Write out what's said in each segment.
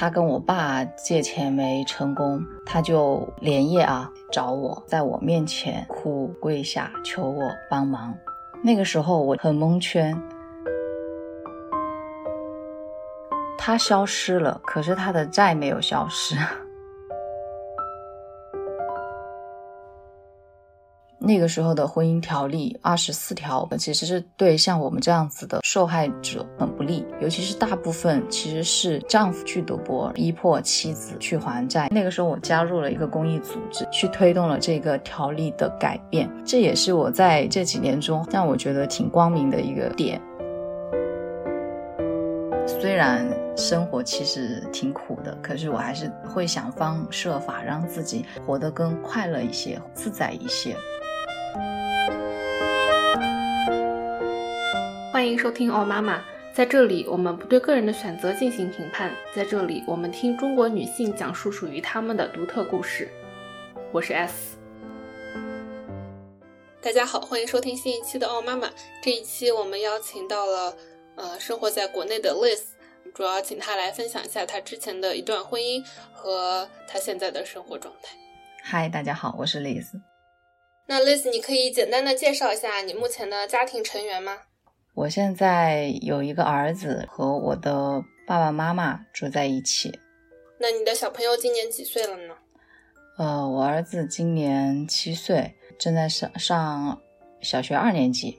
他跟我爸借钱没成功，他就连夜啊找我，在我面前哭跪下求我帮忙。那个时候我很蒙圈，他消失了，可是他的债没有消失。那个时候的婚姻条例二十四条，其实是对像我们这样子的受害者很不利，尤其是大部分其实是丈夫去赌博，逼迫妻子去还债。那个时候我加入了一个公益组织，去推动了这个条例的改变，这也是我在这几年中让我觉得挺光明的一个点。虽然生活其实挺苦的，可是我还是会想方设法让自己活得更快乐一些、自在一些。欢迎收听哦妈妈，在这里我们不对个人的选择进行评判，在这里我们听中国女性讲述属于她们的独特故事。我是 S，大家好，欢迎收听新一期的哦妈妈。这一期我们邀请到了呃生活在国内的 Liz，主要请她来分享一下她之前的一段婚姻和她现在的生活状态。嗨，大家好，我是 Liz。那 Liz，你可以简单的介绍一下你目前的家庭成员吗？我现在有一个儿子和我的爸爸妈妈住在一起。那你的小朋友今年几岁了呢？呃，我儿子今年七岁，正在上上小学二年级。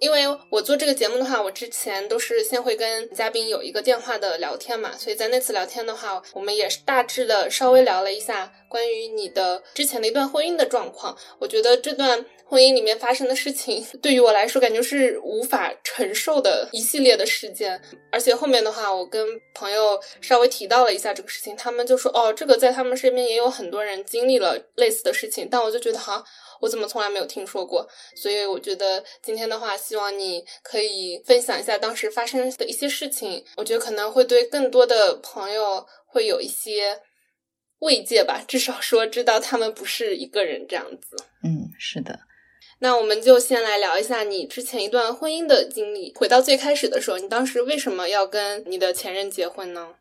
因为我做这个节目的话，我之前都是先会跟嘉宾有一个电话的聊天嘛，所以在那次聊天的话，我们也是大致的稍微聊了一下关于你的之前的一段婚姻的状况。我觉得这段婚姻里面发生的事情，对于我来说，感觉是无法承受的一系列的事件。而且后面的话，我跟朋友稍微提到了一下这个事情，他们就说：“哦，这个在他们身边也有很多人经历了类似的事情。”但我就觉得哈。我怎么从来没有听说过？所以我觉得今天的话，希望你可以分享一下当时发生的一些事情。我觉得可能会对更多的朋友会有一些慰藉吧，至少说知道他们不是一个人这样子。嗯，是的。那我们就先来聊一下你之前一段婚姻的经历。回到最开始的时候，你当时为什么要跟你的前任结婚呢？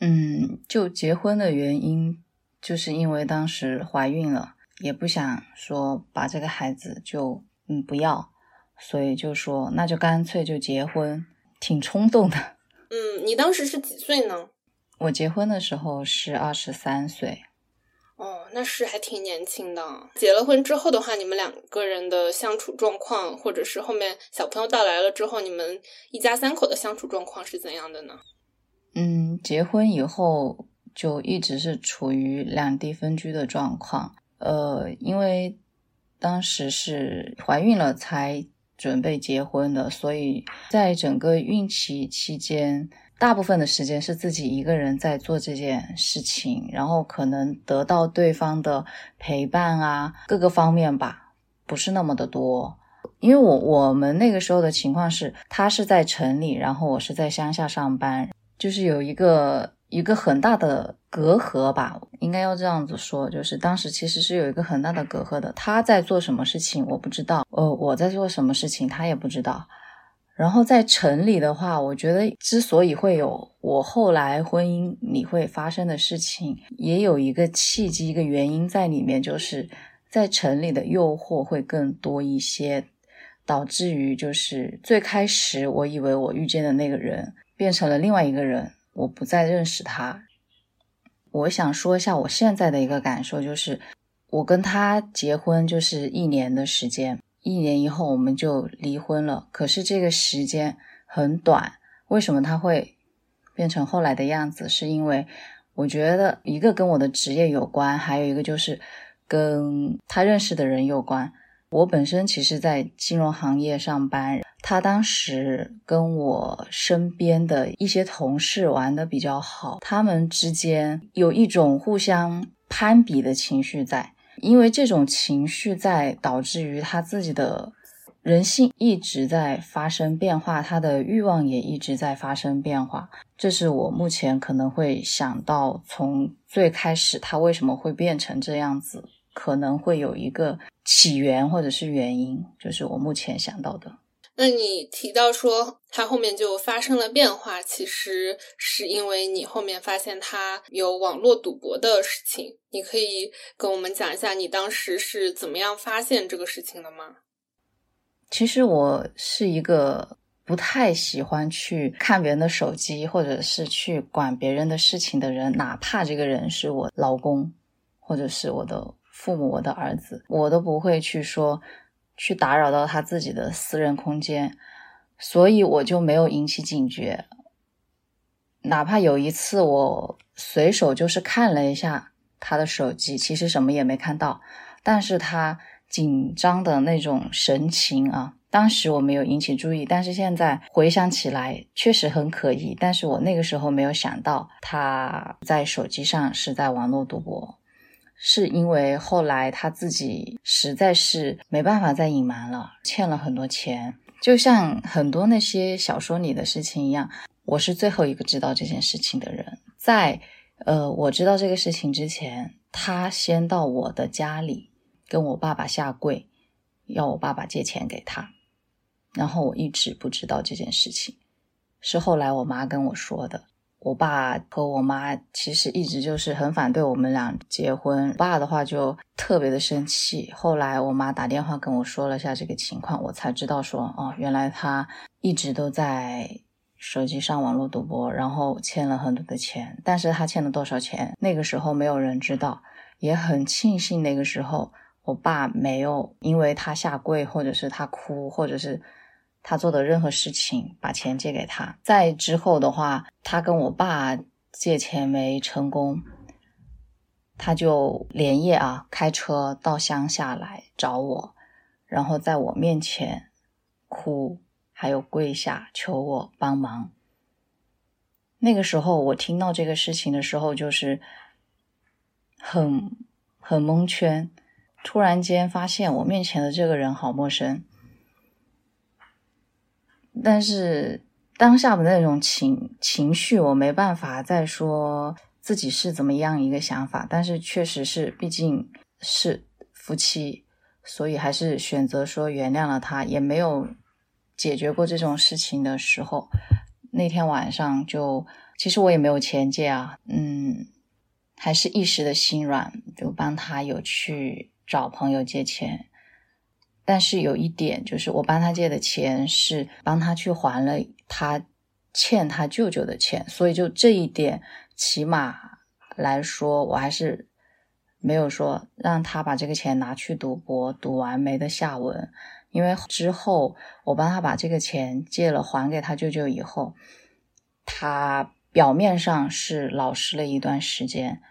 嗯，就结婚的原因，就是因为当时怀孕了。也不想说把这个孩子就嗯不要，所以就说那就干脆就结婚，挺冲动的。嗯，你当时是几岁呢？我结婚的时候是二十三岁。哦，那是还挺年轻的。结了婚之后的话，你们两个人的相处状况，或者是后面小朋友到来了之后，你们一家三口的相处状况是怎样的呢？嗯，结婚以后就一直是处于两地分居的状况。呃，因为当时是怀孕了才准备结婚的，所以在整个孕期期间，大部分的时间是自己一个人在做这件事情，然后可能得到对方的陪伴啊，各个方面吧，不是那么的多。因为我我们那个时候的情况是，他是在城里，然后我是在乡下上班，就是有一个。一个很大的隔阂吧，应该要这样子说，就是当时其实是有一个很大的隔阂的。他在做什么事情，我不知道；呃，我在做什么事情，他也不知道。然后在城里的话，我觉得之所以会有我后来婚姻里会发生的事情，也有一个契机、一个原因在里面，就是在城里的诱惑会更多一些，导致于就是最开始我以为我遇见的那个人变成了另外一个人。我不再认识他。我想说一下我现在的一个感受，就是我跟他结婚就是一年的时间，一年以后我们就离婚了。可是这个时间很短，为什么他会变成后来的样子？是因为我觉得一个跟我的职业有关，还有一个就是跟他认识的人有关。我本身其实，在金融行业上班。他当时跟我身边的一些同事玩的比较好，他们之间有一种互相攀比的情绪在，因为这种情绪在导致于他自己的人性一直在发生变化，他的欲望也一直在发生变化。这是我目前可能会想到，从最开始他为什么会变成这样子。可能会有一个起源或者是原因，就是我目前想到的。那你提到说他后面就发生了变化，其实是因为你后面发现他有网络赌博的事情。你可以跟我们讲一下你当时是怎么样发现这个事情的吗？其实我是一个不太喜欢去看别人的手机，或者是去管别人的事情的人，哪怕这个人是我老公，或者是我的父母、我的儿子，我都不会去说。去打扰到他自己的私人空间，所以我就没有引起警觉。哪怕有一次我随手就是看了一下他的手机，其实什么也没看到，但是他紧张的那种神情啊，当时我没有引起注意，但是现在回想起来确实很可疑。但是我那个时候没有想到他在手机上是在网络赌博。是因为后来他自己实在是没办法再隐瞒了，欠了很多钱，就像很多那些小说里的事情一样。我是最后一个知道这件事情的人，在呃我知道这个事情之前，他先到我的家里跟我爸爸下跪，要我爸爸借钱给他，然后我一直不知道这件事情，是后来我妈跟我说的。我爸和我妈其实一直就是很反对我们俩结婚。我爸的话就特别的生气。后来我妈打电话跟我说了下这个情况，我才知道说，哦，原来他一直都在手机上网络赌博，然后欠了很多的钱。但是他欠了多少钱，那个时候没有人知道。也很庆幸那个时候我爸没有因为他下跪，或者是他哭，或者是。他做的任何事情，把钱借给他。再之后的话，他跟我爸借钱没成功，他就连夜啊开车到乡下来找我，然后在我面前哭，还有跪下求我帮忙。那个时候我听到这个事情的时候，就是很很蒙圈，突然间发现我面前的这个人好陌生。但是当下的那种情情绪，我没办法再说自己是怎么样一个想法。但是确实是，毕竟是夫妻，所以还是选择说原谅了他。也没有解决过这种事情的时候，那天晚上就其实我也没有钱借啊，嗯，还是一时的心软，就帮他有去找朋友借钱。但是有一点，就是我帮他借的钱是帮他去还了他欠他舅舅的钱，所以就这一点，起码来说，我还是没有说让他把这个钱拿去赌博，赌完没的下文。因为之后我帮他把这个钱借了还给他舅舅以后，他表面上是老实了一段时间，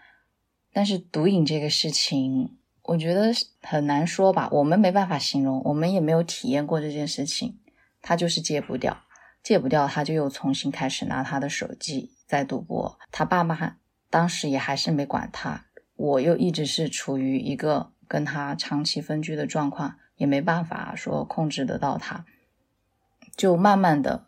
但是毒瘾这个事情。我觉得很难说吧，我们没办法形容，我们也没有体验过这件事情。他就是戒不掉，戒不掉，他就又重新开始拿他的手机在赌博。他爸妈当时也还是没管他，我又一直是处于一个跟他长期分居的状况，也没办法说控制得到他，就慢慢的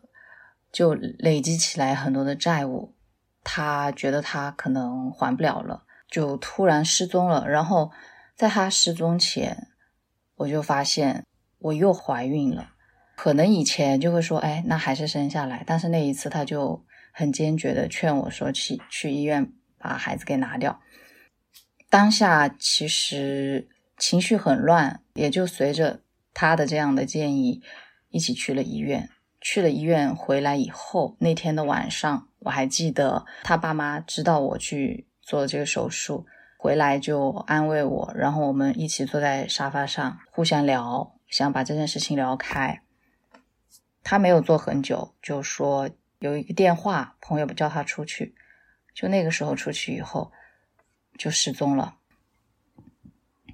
就累积起来很多的债务。他觉得他可能还不了了，就突然失踪了，然后。在他失踪前，我就发现我又怀孕了。可能以前就会说，哎，那还是生下来。但是那一次，他就很坚决的劝我说，去去医院把孩子给拿掉。当下其实情绪很乱，也就随着他的这样的建议，一起去了医院。去了医院回来以后，那天的晚上，我还记得他爸妈知道我去做这个手术。回来就安慰我，然后我们一起坐在沙发上互相聊，想把这件事情聊开。他没有坐很久，就说有一个电话，朋友叫他出去。就那个时候出去以后，就失踪了。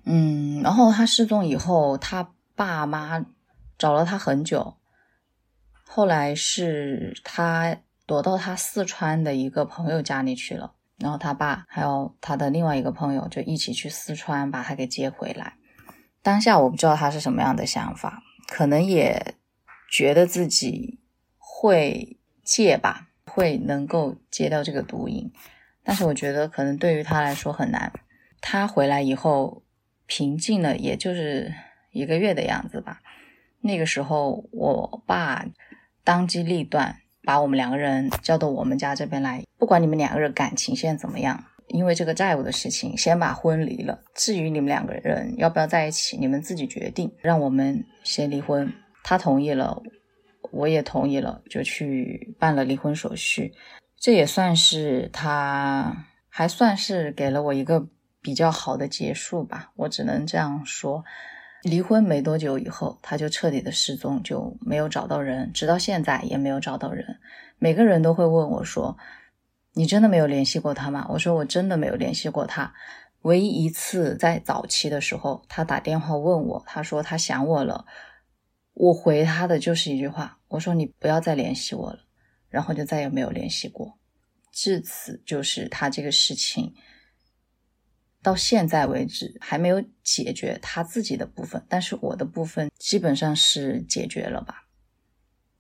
嗯，然后他失踪以后，他爸妈找了他很久，后来是他躲到他四川的一个朋友家里去了。然后他爸还有他的另外一个朋友就一起去四川把他给接回来。当下我不知道他是什么样的想法，可能也觉得自己会戒吧，会能够戒掉这个毒瘾。但是我觉得可能对于他来说很难。他回来以后平静了，也就是一个月的样子吧。那个时候，我爸当机立断，把我们两个人叫到我们家这边来，不管你们两个人感情现在怎么样，因为这个债务的事情，先把婚离了。至于你们两个人要不要在一起，你们自己决定，让我们先离婚。他同意了，我也同意了，就去办了离婚手续。这也算是他，还算是给了我一个比较好的结束吧。我只能这样说。离婚没多久以后，他就彻底的失踪，就没有找到人，直到现在也没有找到人。每个人都会问我说：“你真的没有联系过他吗？”我说：“我真的没有联系过他。唯一一次在早期的时候，他打电话问我，他说他想我了。我回他的就是一句话，我说你不要再联系我了，然后就再也没有联系过。至此，就是他这个事情。”到现在为止还没有解决他自己的部分，但是我的部分基本上是解决了吧。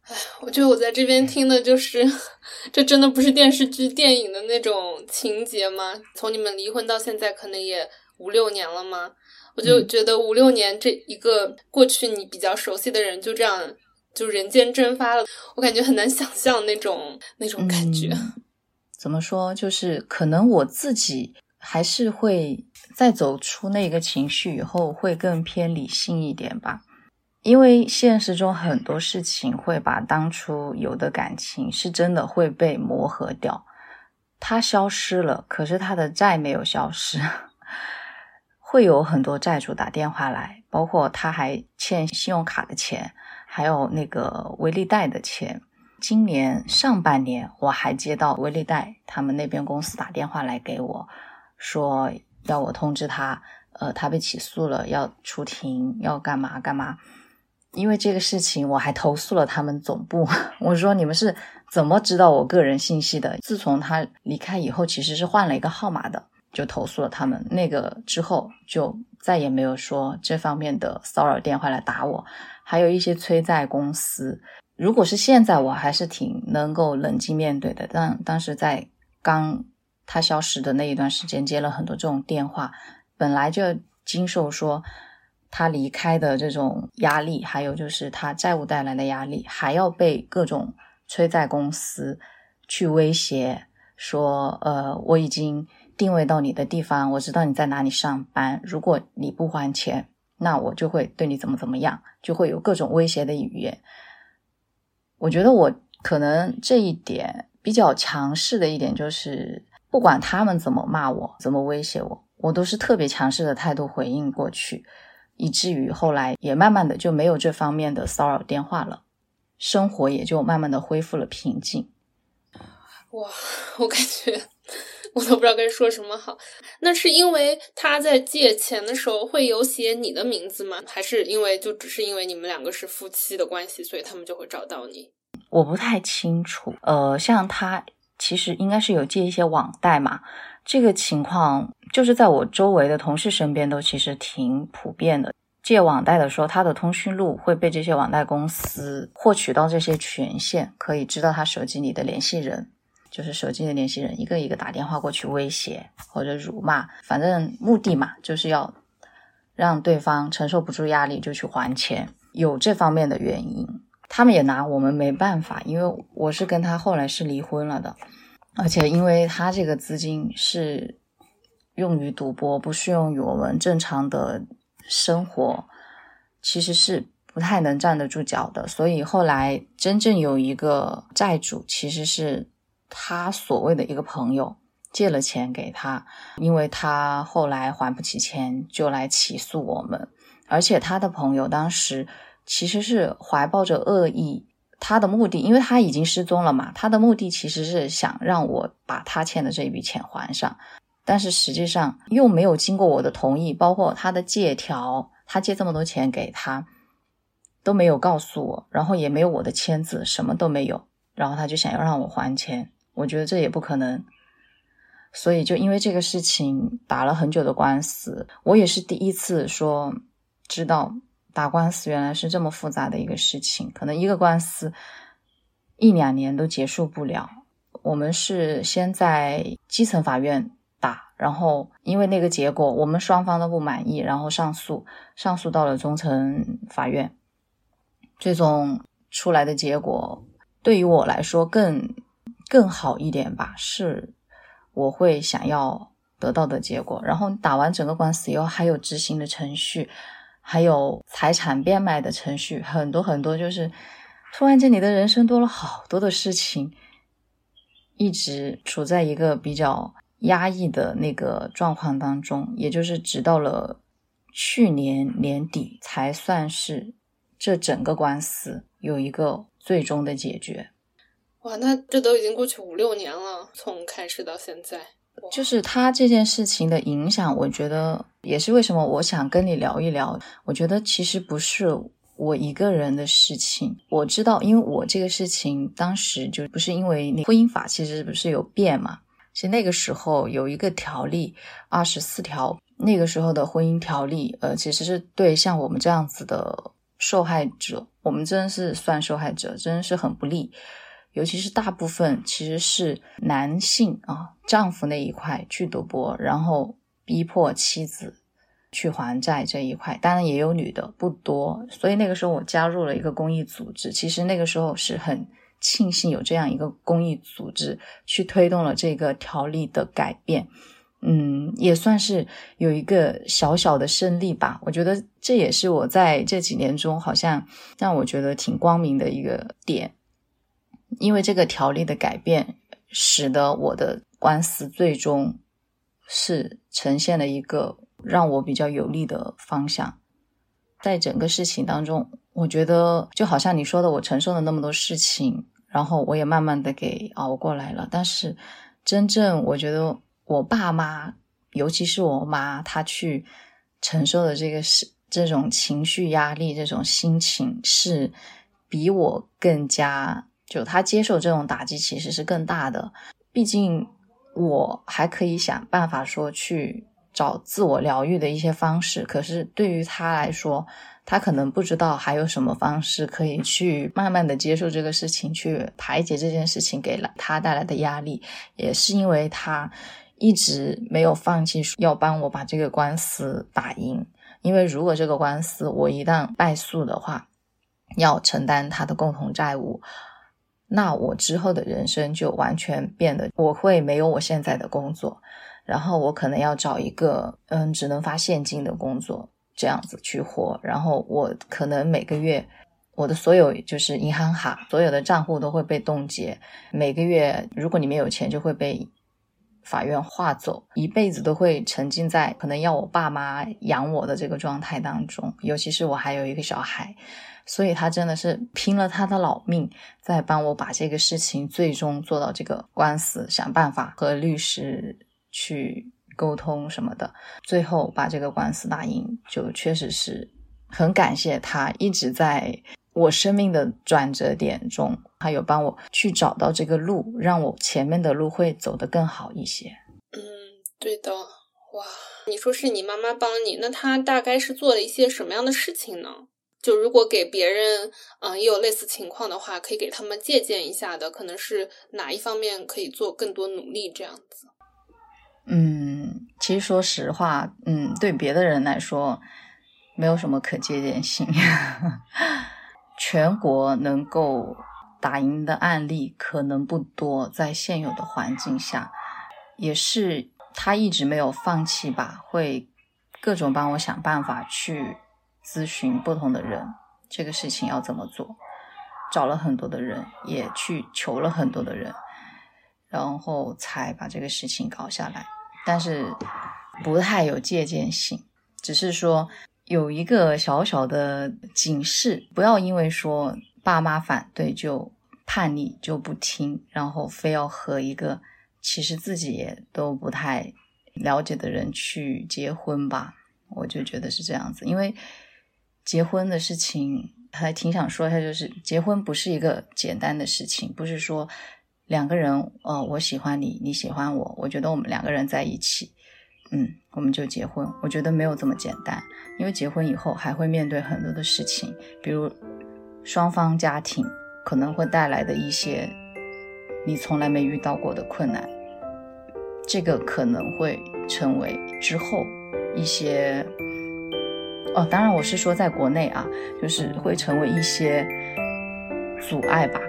哎，我觉得我在这边听的就是，这真的不是电视剧、电影的那种情节吗？从你们离婚到现在，可能也五六年了吗？我就觉得五六年这一个过去你比较熟悉的人就这样就人间蒸发了，我感觉很难想象那种那种感觉。怎么说？就是可能我自己。还是会在走出那个情绪以后，会更偏理性一点吧。因为现实中很多事情会把当初有的感情是真的会被磨合掉，它消失了，可是他的债没有消失，会有很多债主打电话来，包括他还欠信用卡的钱，还有那个微利贷的钱。今年上半年我还接到微利贷他们那边公司打电话来给我。说要我通知他，呃，他被起诉了，要出庭，要干嘛干嘛？因为这个事情，我还投诉了他们总部。我说你们是怎么知道我个人信息的？自从他离开以后，其实是换了一个号码的，就投诉了他们。那个之后就再也没有说这方面的骚扰电话来打我。还有一些催债公司，如果是现在，我还是挺能够冷静面对的。但当时在刚。他消失的那一段时间，接了很多这种电话，本来就经受说他离开的这种压力，还有就是他债务带来的压力，还要被各种催债公司去威胁，说呃我已经定位到你的地方，我知道你在哪里上班，如果你不还钱，那我就会对你怎么怎么样，就会有各种威胁的语言。我觉得我可能这一点比较强势的一点就是。不管他们怎么骂我，怎么威胁我，我都是特别强势的态度回应过去，以至于后来也慢慢的就没有这方面的骚扰电话了，生活也就慢慢的恢复了平静。哇，我感觉我都不知道该说什么好。那是因为他在借钱的时候会有写你的名字吗？还是因为就只是因为你们两个是夫妻的关系，所以他们就会找到你？我不太清楚。呃，像他。其实应该是有借一些网贷嘛，这个情况就是在我周围的同事身边都其实挺普遍的。借网贷的时候，他的通讯录会被这些网贷公司获取到这些权限，可以知道他手机里的联系人，就是手机的联系人一个一个打电话过去威胁或者辱骂，反正目的嘛就是要让对方承受不住压力就去还钱，有这方面的原因。他们也拿我们没办法，因为我是跟他后来是离婚了的，而且因为他这个资金是用于赌博，不适用于我们正常的生活，其实是不太能站得住脚的。所以后来真正有一个债主，其实是他所谓的一个朋友借了钱给他，因为他后来还不起钱，就来起诉我们，而且他的朋友当时。其实是怀抱着恶意，他的目的，因为他已经失踪了嘛，他的目的其实是想让我把他欠的这一笔钱还上，但是实际上又没有经过我的同意，包括他的借条，他借这么多钱给他都没有告诉我，然后也没有我的签字，什么都没有，然后他就想要让我还钱，我觉得这也不可能，所以就因为这个事情打了很久的官司，我也是第一次说知道。打官司原来是这么复杂的一个事情，可能一个官司一两年都结束不了。我们是先在基层法院打，然后因为那个结果我们双方都不满意，然后上诉，上诉到了中层法院，最终出来的结果对于我来说更更好一点吧，是我会想要得到的结果。然后打完整个官司以后，还有执行的程序，还有财产变卖的程序，很多很多，就是突然间你的人生多了好多的事情，一直处在一个比较压抑的那个状况当中，也就是直到了。去年年底才算是这整个官司有一个最终的解决。哇，那这都已经过去五六年了，从开始到现在，就是他这件事情的影响，我觉得也是为什么我想跟你聊一聊。我觉得其实不是我一个人的事情，我知道，因为我这个事情当时就不是因为那婚姻法其实不是有变嘛，其实那个时候有一个条例二十四条。那个时候的婚姻条例，呃，其实是对像我们这样子的受害者，我们真的是算受害者，真的是很不利。尤其是大部分其实是男性啊，丈夫那一块去赌博，然后逼迫妻子去还债这一块，当然也有女的，不多。所以那个时候我加入了一个公益组织，其实那个时候是很庆幸有这样一个公益组织去推动了这个条例的改变。嗯，也算是有一个小小的胜利吧。我觉得这也是我在这几年中好像让我觉得挺光明的一个点，因为这个条例的改变，使得我的官司最终是呈现了一个让我比较有利的方向。在整个事情当中，我觉得就好像你说的，我承受了那么多事情，然后我也慢慢的给熬过来了。但是真正我觉得。我爸妈，尤其是我妈，她去承受的这个是这种情绪压力，这种心情是比我更加就他接受这种打击其实是更大的。毕竟我还可以想办法说去找自我疗愈的一些方式，可是对于他来说，他可能不知道还有什么方式可以去慢慢的接受这个事情，去排解这件事情给了他带来的压力，也是因为他。一直没有放弃要帮我把这个官司打赢，因为如果这个官司我一旦败诉的话，要承担他的共同债务，那我之后的人生就完全变得，我会没有我现在的工作，然后我可能要找一个嗯只能发现金的工作，这样子去活，然后我可能每个月我的所有就是银行卡所有的账户都会被冻结，每个月如果你没有钱就会被。法院划走，一辈子都会沉浸在可能要我爸妈养我的这个状态当中，尤其是我还有一个小孩，所以他真的是拼了他的老命在帮我把这个事情最终做到这个官司，想办法和律师去沟通什么的，最后把这个官司打赢，就确实是很感谢他一直在。我生命的转折点中，他有帮我去找到这个路，让我前面的路会走得更好一些。嗯，对的。哇，你说是你妈妈帮你，那她大概是做了一些什么样的事情呢？就如果给别人，嗯，也有类似情况的话，可以给他们借鉴一下的，可能是哪一方面可以做更多努力这样子。嗯，其实说实话，嗯，对别的人来说，没有什么可借鉴性。全国能够打赢的案例可能不多，在现有的环境下，也是他一直没有放弃吧，会各种帮我想办法去咨询不同的人，这个事情要怎么做，找了很多的人，也去求了很多的人，然后才把这个事情搞下来，但是不太有借鉴性，只是说。有一个小小的警示，不要因为说爸妈反对就叛逆就不听，然后非要和一个其实自己也都不太了解的人去结婚吧。我就觉得是这样子，因为结婚的事情还挺想说一下，就是结婚不是一个简单的事情，不是说两个人，呃，我喜欢你，你喜欢我，我觉得我们两个人在一起。嗯，我们就结婚。我觉得没有这么简单，因为结婚以后还会面对很多的事情，比如双方家庭可能会带来的一些你从来没遇到过的困难，这个可能会成为之后一些哦，当然我是说在国内啊，就是会成为一些阻碍吧。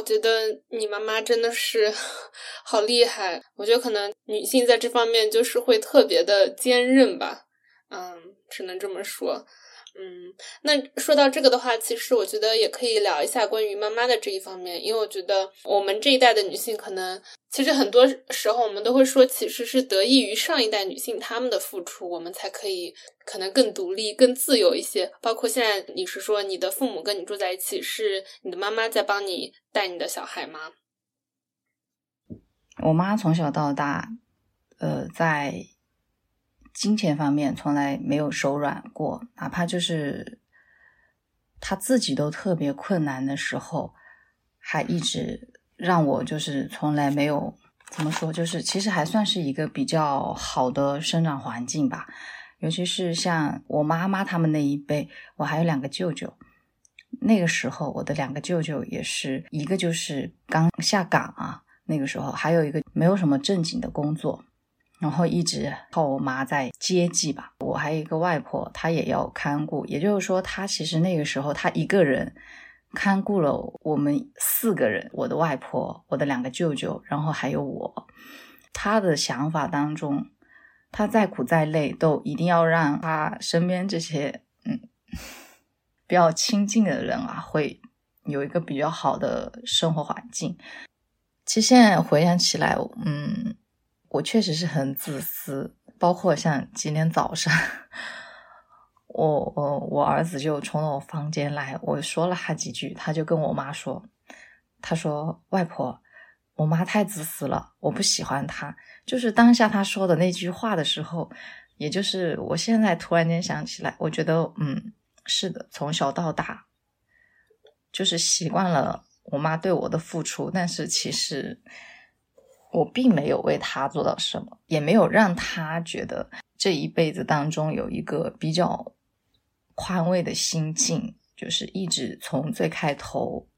我觉得你妈妈真的是 好厉害。我觉得可能女性在这方面就是会特别的坚韧吧，嗯，只能这么说。嗯，那说到这个的话，其实我觉得也可以聊一下关于妈妈的这一方面，因为我觉得我们这一代的女性，可能其实很多时候我们都会说，其实是得益于上一代女性她们的付出，我们才可以可能更独立、更自由一些。包括现在你是说你的父母跟你住在一起，是你的妈妈在帮你带你的小孩吗？我妈从小到大，呃，在。金钱方面从来没有手软过，哪怕就是他自己都特别困难的时候，还一直让我就是从来没有怎么说，就是其实还算是一个比较好的生长环境吧。尤其是像我妈妈他们那一辈，我还有两个舅舅，那个时候我的两个舅舅也是一个就是刚下岗啊，那个时候还有一个没有什么正经的工作。然后一直靠我妈在接济吧。我还有一个外婆，她也要看顾。也就是说，她其实那个时候她一个人看顾了我们四个人：我的外婆、我的两个舅舅，然后还有我。她的想法当中，她再苦再累都一定要让她身边这些嗯 比较亲近的人啊，会有一个比较好的生活环境。其实现在回想起来，嗯。我确实是很自私，包括像今天早上，我我我儿子就冲到我房间来，我说了他几句，他就跟我妈说，他说外婆，我妈太自私了，我不喜欢她。就是当下他说的那句话的时候，也就是我现在突然间想起来，我觉得嗯，是的，从小到大，就是习惯了我妈对我的付出，但是其实。我并没有为他做到什么，也没有让他觉得这一辈子当中有一个比较宽慰的心境，就是一直从最开头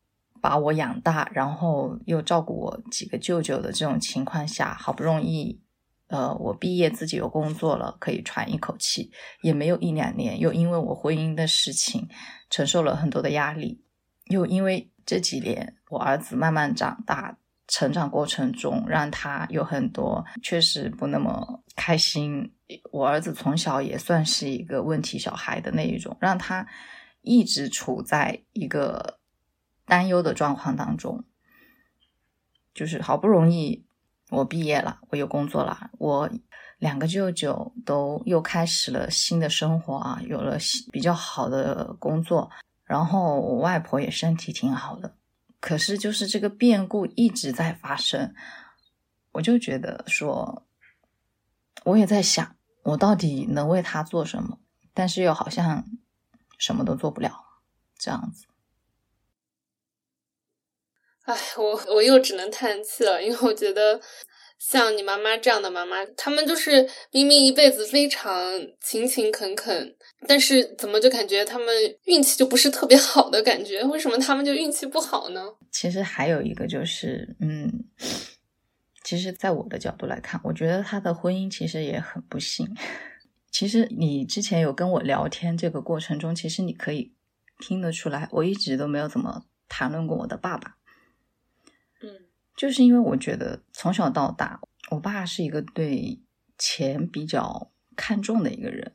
把我养大，然后又照顾我几个舅舅的这种情况下，好不容易，呃，我毕业自己有工作了，可以喘一口气，也没有一两年，又因为我婚姻的事情承受了很多的压力，又因为这几年我儿子慢慢长大。成长过程中，让他有很多确实不那么开心。我儿子从小也算是一个问题小孩的那一种，让他一直处在一个担忧的状况当中。就是好不容易我毕业了，我有工作了，我两个舅舅都又开始了新的生活啊，有了比较好的工作，然后我外婆也身体挺好的。可是，就是这个变故一直在发生，我就觉得说，我也在想，我到底能为他做什么？但是又好像什么都做不了，这样子。哎，我我又只能叹气了，因为我觉得。像你妈妈这样的妈妈，他们就是明明一辈子非常勤勤恳恳，但是怎么就感觉他们运气就不是特别好的感觉？为什么他们就运气不好呢？其实还有一个就是，嗯，其实，在我的角度来看，我觉得他的婚姻其实也很不幸。其实你之前有跟我聊天这个过程中，其实你可以听得出来，我一直都没有怎么谈论过我的爸爸。就是因为我觉得从小到大，我爸是一个对钱比较看重的一个人，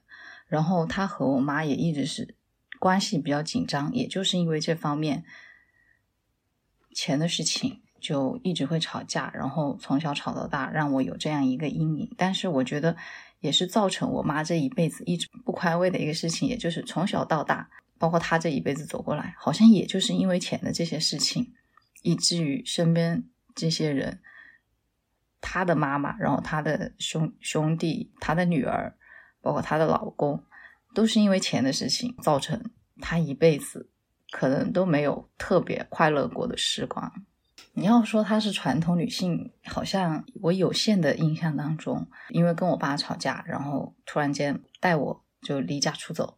然后他和我妈也一直是关系比较紧张，也就是因为这方面钱的事情就一直会吵架，然后从小吵到大，让我有这样一个阴影。但是我觉得也是造成我妈这一辈子一直不宽慰的一个事情，也就是从小到大，包括她这一辈子走过来，好像也就是因为钱的这些事情，以至于身边。这些人，他的妈妈，然后他的兄兄弟，他的女儿，包括他的老公，都是因为钱的事情造成他一辈子可能都没有特别快乐过的时光。你要说她是传统女性，好像我有限的印象当中，因为跟我爸吵架，然后突然间带我就离家出走，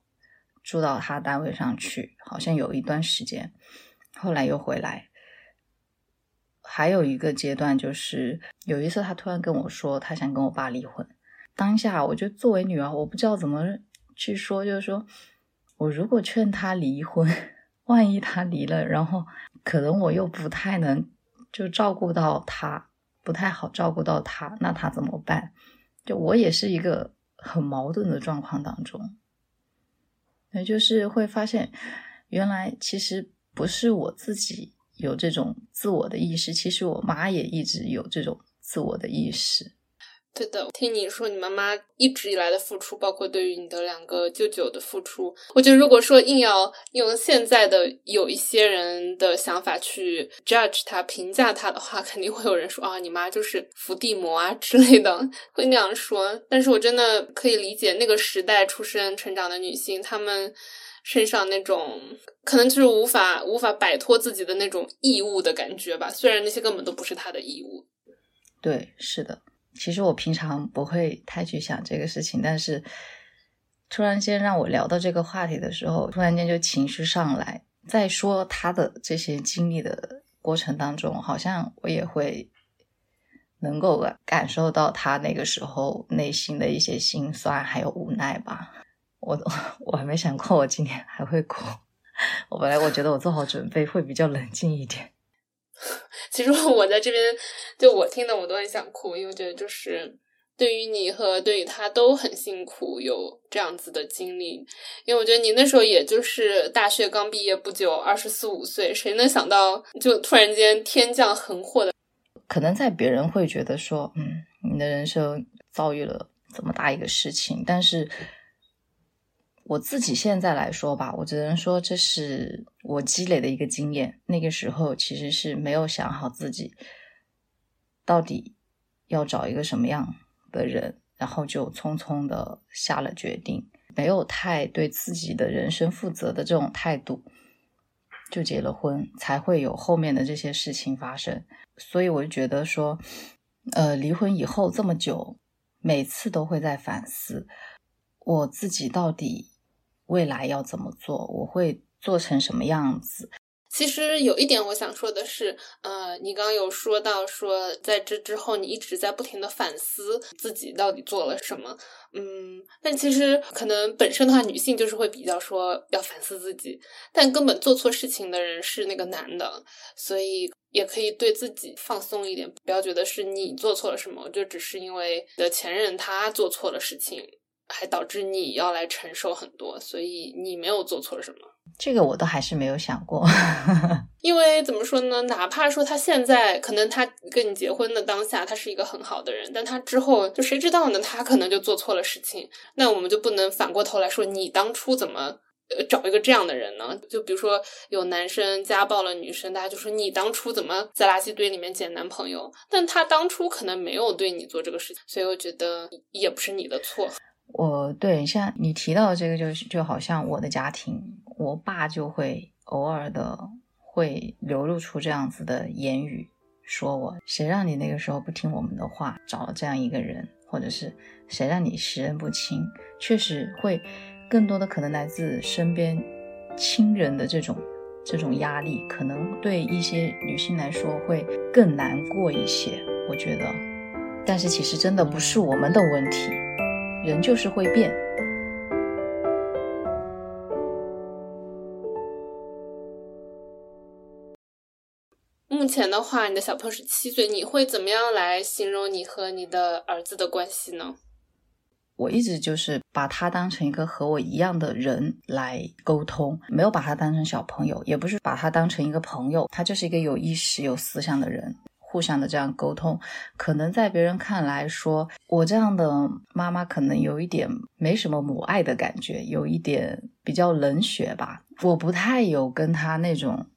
住到他单位上去，好像有一段时间，后来又回来。还有一个阶段，就是有一次他突然跟我说，他想跟我爸离婚，当下，我就作为女儿，我不知道怎么去说，就是说我如果劝他离婚，万一他离了，然后可能我又不太能就照顾到他，不太好照顾到他，那他怎么办？就我也是一个很矛盾的状况当中，也就是会发现，原来其实不是我自己有这种自我的意识，其实我妈也一直有这种自我的意识。对的，听你说你妈妈一直以来的付出，包括对于你的两个舅舅的付出，我觉得如果说硬要用现在的有一些人的想法去 judge 他、评价他的话，肯定会有人说啊，你妈就是伏地魔啊之类的，会那样说。但是我真的可以理解那个时代出生、成长的女性，她们身上那种可能就是无法无法摆脱自己的那种义务的感觉吧。虽然那些根本都不是他的义务。对，是的。其实我平常不会太去想这个事情，但是突然间让我聊到这个话题的时候，突然间就情绪上来。在说他的这些经历的过程当中，好像我也会能够感受到他那个时候内心的一些心酸还有无奈吧。我 我还没想过我今天还会哭。我本来我觉得我做好准备会比较冷静一点。其实我在这边，就我听的我都很想哭，因为我觉得就是对于你和对于他都很辛苦，有这样子的经历。因为我觉得你那时候也就是大学刚毕业不久，二十四五岁，谁能想到就突然间天降横祸的？可能在别人会觉得说，嗯，你的人生遭遇了这么大一个事情，但是。我自己现在来说吧，我只能说这是我积累的一个经验。那个时候其实是没有想好自己到底要找一个什么样的人，然后就匆匆的下了决定，没有太对自己的人生负责的这种态度，就结了婚，才会有后面的这些事情发生。所以我就觉得说，呃，离婚以后这么久，每次都会在反思我自己到底。未来要怎么做？我会做成什么样子？其实有一点我想说的是，呃，你刚刚有说到说，在这之后你一直在不停的反思自己到底做了什么，嗯，但其实可能本身的话，女性就是会比较说要反思自己，但根本做错事情的人是那个男的，所以也可以对自己放松一点，不要觉得是你做错了什么，就只是因为的前任他做错了事情。还导致你要来承受很多，所以你没有做错什么。这个我都还是没有想过，因为怎么说呢？哪怕说他现在可能他跟你结婚的当下，他是一个很好的人，但他之后就谁知道呢？他可能就做错了事情。那我们就不能反过头来说，你当初怎么呃找一个这样的人呢？就比如说有男生家暴了女生，大家就说你当初怎么在垃圾堆里面捡男朋友？但他当初可能没有对你做这个事情，所以我觉得也不是你的错。我对像你提到这个，就是就好像我的家庭，我爸就会偶尔的会流露出这样子的言语，说我谁让你那个时候不听我们的话，找了这样一个人，或者是谁让你识人不清，确实会更多的可能来自身边亲人的这种这种压力，可能对一些女性来说会更难过一些，我觉得，但是其实真的不是我们的问题。人就是会变。目前的话，你的小朋友是七岁，你会怎么样来形容你和你的儿子的关系呢？我一直就是把他当成一个和我一样的人来沟通，没有把他当成小朋友，也不是把他当成一个朋友，他就是一个有意识、有思想的人。互相的这样沟通，可能在别人看来说，我这样的妈妈可能有一点没什么母爱的感觉，有一点比较冷血吧。我不太有跟他那种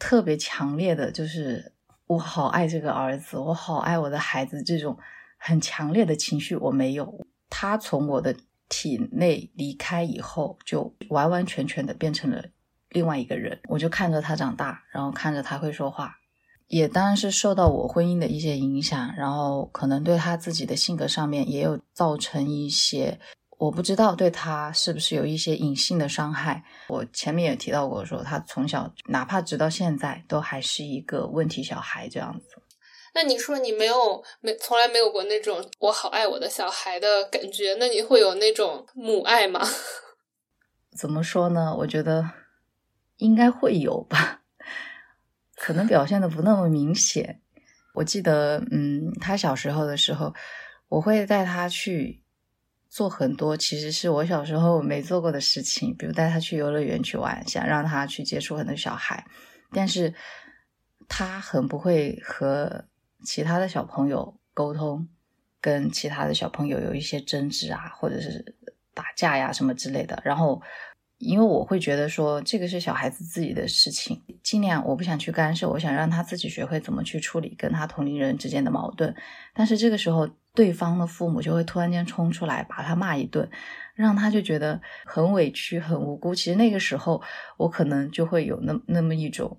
特别强烈的，就是我好爱这个儿子，我好爱我的孩子这种很强烈的情绪，我没有。他从我的体内离开以后，就完完全全的变成了另外一个人。我就看着他长大，然后看着他会说话。也当然是受到我婚姻的一些影响，然后可能对他自己的性格上面也有造成一些，我不知道对他是不是有一些隐性的伤害。我前面也提到过，说他从小哪怕直到现在都还是一个问题小孩这样子。那你说你没有没从来没有过那种我好爱我的小孩的感觉，那你会有那种母爱吗？怎么说呢？我觉得应该会有吧，可能表现的不那么明显。我记得，嗯，他小时候的时候，我会带他去做很多其实是我小时候没做过的事情，比如带他去游乐园去玩，想让他去接触很多小孩，但是他很不会和。其他的小朋友沟通，跟其他的小朋友有一些争执啊，或者是打架呀什么之类的。然后，因为我会觉得说这个是小孩子自己的事情，尽量我不想去干涉，我想让他自己学会怎么去处理跟他同龄人之间的矛盾。但是这个时候，对方的父母就会突然间冲出来把他骂一顿，让他就觉得很委屈、很无辜。其实那个时候，我可能就会有那那么一种。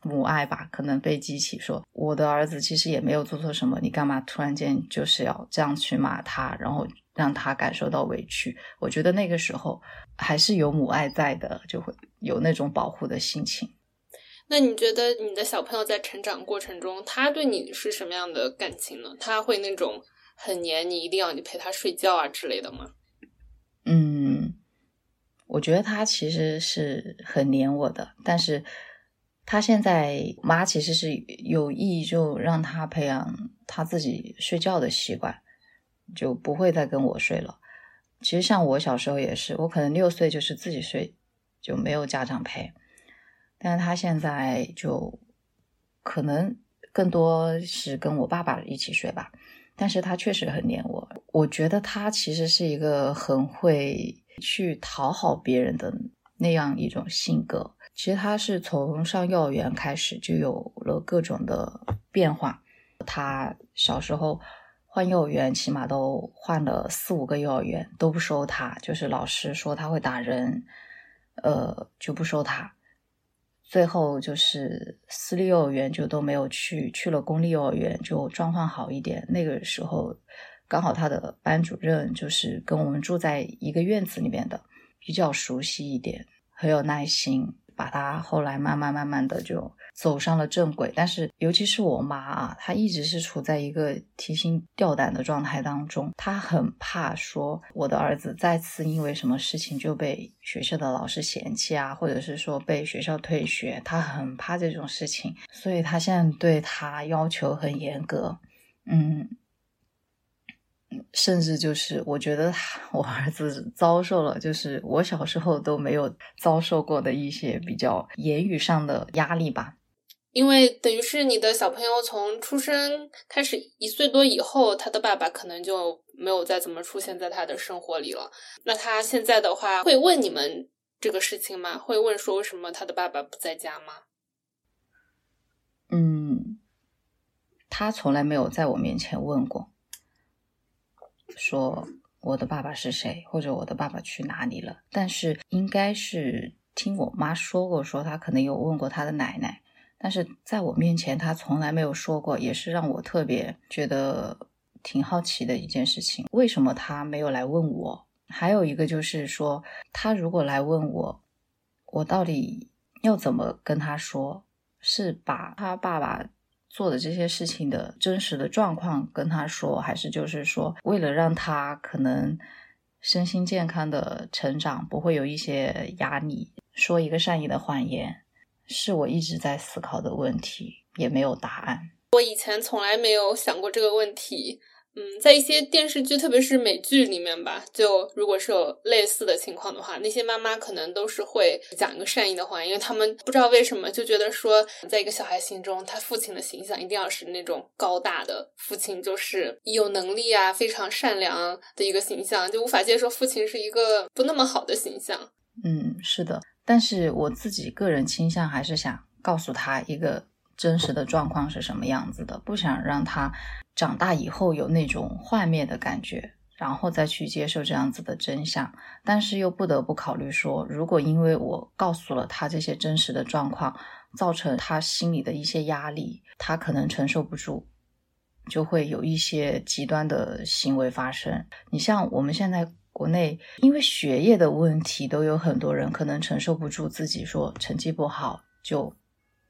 母爱吧，可能被激起，说我的儿子其实也没有做错什么，你干嘛突然间就是要这样去骂他，然后让他感受到委屈？我觉得那个时候还是有母爱在的，就会有那种保护的心情。那你觉得你的小朋友在成长过程中，他对你是什么样的感情呢？他会那种很黏你，一定要你陪他睡觉啊之类的吗？嗯，我觉得他其实是很黏我的，但是。他现在妈其实是有意就让他培养他自己睡觉的习惯，就不会再跟我睡了。其实像我小时候也是，我可能六岁就是自己睡，就没有家长陪。但是他现在就可能更多是跟我爸爸一起睡吧。但是他确实很黏我，我觉得他其实是一个很会去讨好别人的那样一种性格。其实他是从上幼儿园开始就有了各种的变化。他小时候换幼儿园，起码都换了四五个幼儿园，都不收他，就是老师说他会打人，呃，就不收他。最后就是私立幼儿园就都没有去，去了公立幼儿园就状况好一点。那个时候刚好他的班主任就是跟我们住在一个院子里面的，比较熟悉一点，很有耐心。把他后来慢慢慢慢的就走上了正轨，但是尤其是我妈啊，她一直是处在一个提心吊胆的状态当中，她很怕说我的儿子再次因为什么事情就被学校的老师嫌弃啊，或者是说被学校退学，她很怕这种事情，所以她现在对他要求很严格，嗯。甚至就是，我觉得 我儿子遭受了，就是我小时候都没有遭受过的一些比较言语上的压力吧。因为等于是你的小朋友从出生开始一岁多以后，他的爸爸可能就没有再怎么出现在他的生活里了。那他现在的话会问你们这个事情吗？会问说为什么他的爸爸不在家吗？嗯，他从来没有在我面前问过。说我的爸爸是谁，或者我的爸爸去哪里了？但是应该是听我妈说过，说他可能有问过他的奶奶，但是在我面前他从来没有说过，也是让我特别觉得挺好奇的一件事情。为什么他没有来问我？还有一个就是说，他如果来问我，我到底要怎么跟他说？是把他爸爸。做的这些事情的真实的状况跟他说，还是就是说，为了让他可能身心健康的成长，不会有一些压力，说一个善意的谎言，是我一直在思考的问题，也没有答案。我以前从来没有想过这个问题。嗯，在一些电视剧，特别是美剧里面吧，就如果是有类似的情况的话，那些妈妈可能都是会讲一个善意的话，因为他们不知道为什么就觉得说，在一个小孩心中，他父亲的形象一定要是那种高大的父亲，就是有能力啊，非常善良的一个形象，就无法接受父亲是一个不那么好的形象。嗯，是的，但是我自己个人倾向还是想告诉他一个真实的状况是什么样子的，不想让他。长大以后有那种幻灭的感觉，然后再去接受这样子的真相，但是又不得不考虑说，如果因为我告诉了他这些真实的状况，造成他心里的一些压力，他可能承受不住，就会有一些极端的行为发生。你像我们现在国内，因为学业的问题，都有很多人可能承受不住自己说成绩不好就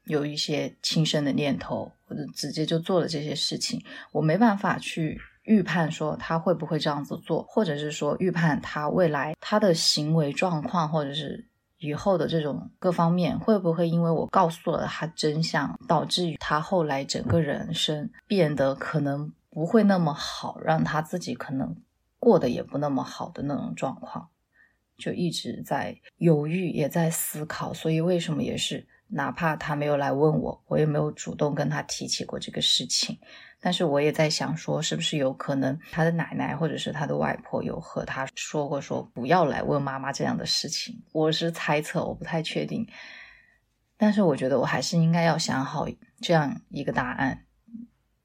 有一些轻生的念头，或者直接就做了这些事情，我没办法去预判说他会不会这样子做，或者是说预判他未来他的行为状况，或者是以后的这种各方面会不会因为我告诉了他真相，导致于他后来整个人生变得可能不会那么好，让他自己可能过得也不那么好的那种状况。就一直在犹豫，也在思考，所以为什么也是，哪怕他没有来问我，我也没有主动跟他提起过这个事情。但是我也在想，说是不是有可能他的奶奶或者是他的外婆有和他说过，说不要来问妈妈这样的事情。我是猜测，我不太确定。但是我觉得我还是应该要想好这样一个答案，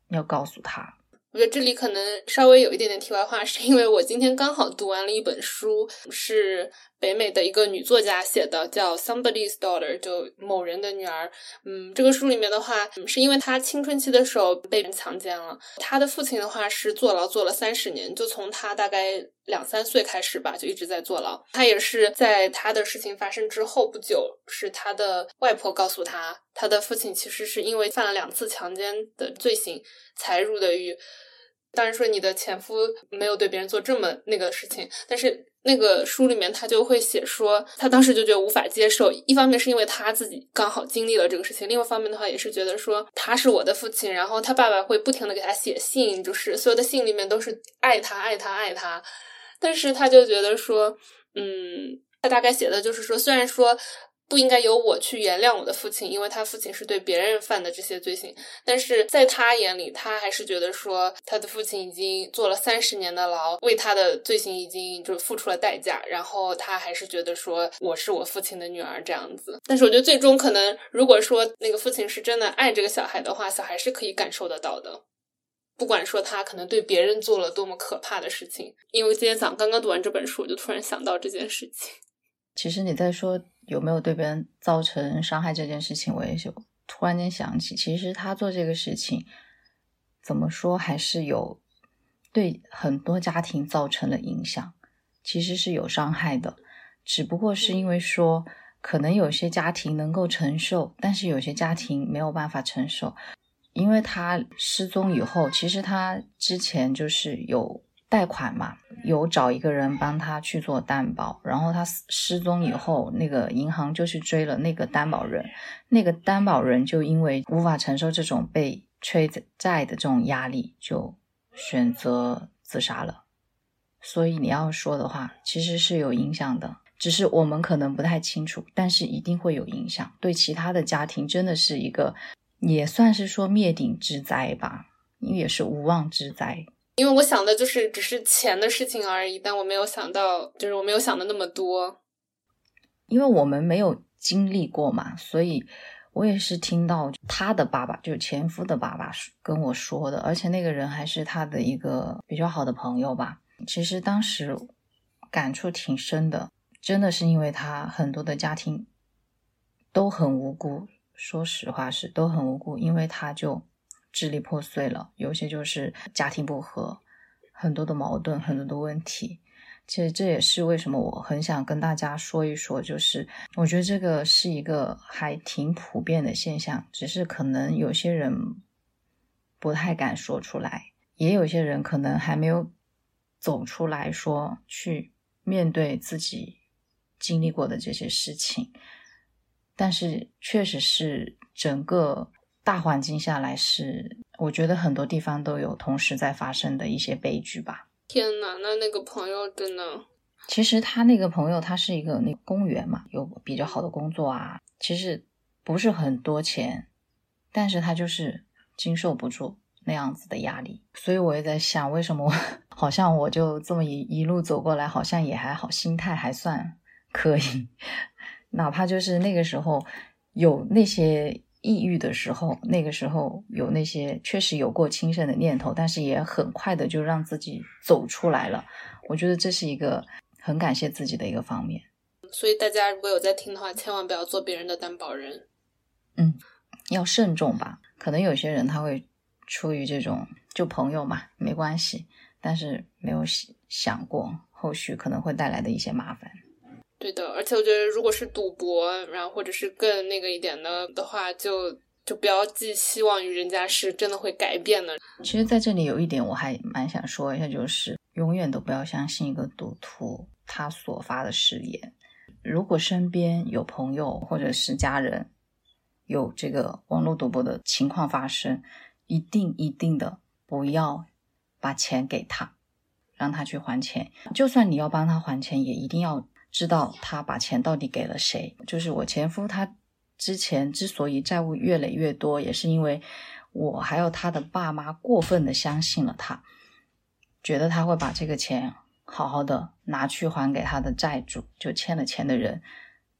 要告诉他。我觉得这里可能稍微有一点点题外话，是因为我今天刚好读完了一本书，是。北美的一个女作家写的，叫《Somebody's Daughter》，就某人的女儿。嗯，这个书里面的话，是因为她青春期的时候被人强奸了。她的父亲的话是坐牢坐了三十年，就从她大概两三岁开始吧，就一直在坐牢。她也是在她的事情发生之后不久，是她的外婆告诉她，她的父亲其实是因为犯了两次强奸的罪行才入的狱。当然说你的前夫没有对别人做这么那个事情，但是。那个书里面，他就会写说，他当时就觉得无法接受。一方面是因为他自己刚好经历了这个事情，另外一方面的话也是觉得说他是我的父亲，然后他爸爸会不停的给他写信，就是所有的信里面都是爱他、爱他、爱他。但是他就觉得说，嗯，他大概写的就是说，虽然说。不应该由我去原谅我的父亲，因为他父亲是对别人犯的这些罪行。但是在他眼里，他还是觉得说他的父亲已经坐了三十年的牢，为他的罪行已经就付出了代价。然后他还是觉得说我是我父亲的女儿这样子。但是我觉得最终可能，如果说那个父亲是真的爱这个小孩的话，小孩是可以感受得到的。不管说他可能对别人做了多么可怕的事情，因为今天早上刚刚读完这本书，我就突然想到这件事情。其实你在说。有没有对别人造成伤害这件事情，我也就突然间想起，其实他做这个事情，怎么说还是有对很多家庭造成了影响，其实是有伤害的，只不过是因为说，可能有些家庭能够承受，但是有些家庭没有办法承受，因为他失踪以后，其实他之前就是有。贷款嘛，有找一个人帮他去做担保，然后他失踪以后，那个银行就去追了那个担保人，那个担保人就因为无法承受这种被催债的这种压力，就选择自杀了。所以你要说的话，其实是有影响的，只是我们可能不太清楚，但是一定会有影响。对其他的家庭，真的是一个也算是说灭顶之灾吧，因为也是无妄之灾。因为我想的就是只是钱的事情而已，但我没有想到，就是我没有想的那么多。因为我们没有经历过嘛，所以我也是听到他的爸爸，就是前夫的爸爸跟我说的，而且那个人还是他的一个比较好的朋友吧。其实当时感触挺深的，真的是因为他很多的家庭都很无辜，说实话是都很无辜，因为他就。支离破碎了，有些就是家庭不和，很多的矛盾，很多的问题。其实这也是为什么我很想跟大家说一说，就是我觉得这个是一个还挺普遍的现象，只是可能有些人不太敢说出来，也有些人可能还没有走出来说去面对自己经历过的这些事情。但是确实是整个。大环境下来是，我觉得很多地方都有同时在发生的一些悲剧吧。天呐，那那个朋友真的，其实他那个朋友他是一个那公务员嘛，有比较好的工作啊，其实不是很多钱，但是他就是经受不住那样子的压力。所以我也在想，为什么我 好像我就这么一一路走过来，好像也还好，心态还算可以，哪怕就是那个时候有那些。抑郁的时候，那个时候有那些确实有过轻生的念头，但是也很快的就让自己走出来了。我觉得这是一个很感谢自己的一个方面。所以大家如果有在听的话，千万不要做别人的担保人。嗯，要慎重吧。可能有些人他会出于这种就朋友嘛，没关系，但是没有想过后续可能会带来的一些麻烦。对的，而且我觉得如果是赌博，然后或者是更那个一点的的话，就就不要寄希望于人家是真的会改变的。其实，在这里有一点我还蛮想说一下，就是永远都不要相信一个赌徒他所发的誓言。如果身边有朋友或者是家人有这个网络赌博的情况发生，一定一定的不要把钱给他，让他去还钱。就算你要帮他还钱，也一定要知道他把钱到底给了谁。就是我前夫他之前之所以债务越累越多，也是因为我还有他的爸妈过分的相信了他，觉得他会把这个钱。好好的拿去还给他的债主，就欠了钱的人，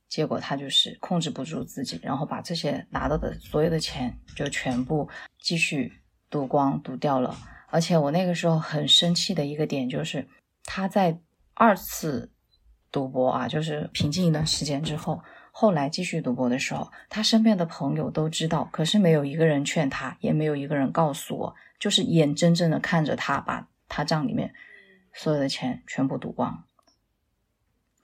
结果他就是控制不住自己，然后把这些拿到的所有的钱就全部继续赌光赌掉了。而且我那个时候很生气的一个点就是，他在二次赌博啊，就是平静一段时间之后，后来继续赌博的时候，他身边的朋友都知道，可是没有一个人劝他，也没有一个人告诉我，就是眼睁睁的看着他把他账里面。所有的钱全部赌光，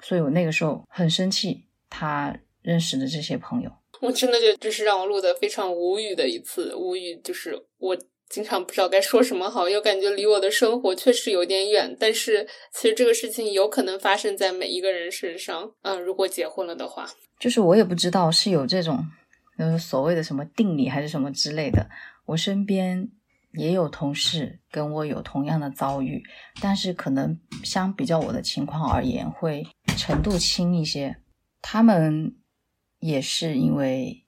所以我那个时候很生气。他认识的这些朋友，我真的觉得这是让我录的非常无语的一次。无语就是我经常不知道该说什么好，又感觉离我的生活确实有点远。但是其实这个事情有可能发生在每一个人身上。嗯，如果结婚了的话，就是我也不知道是有这种呃所谓的什么定理还是什么之类的。我身边。也有同事跟我有同样的遭遇，但是可能相比较我的情况而言，会程度轻一些。他们也是因为，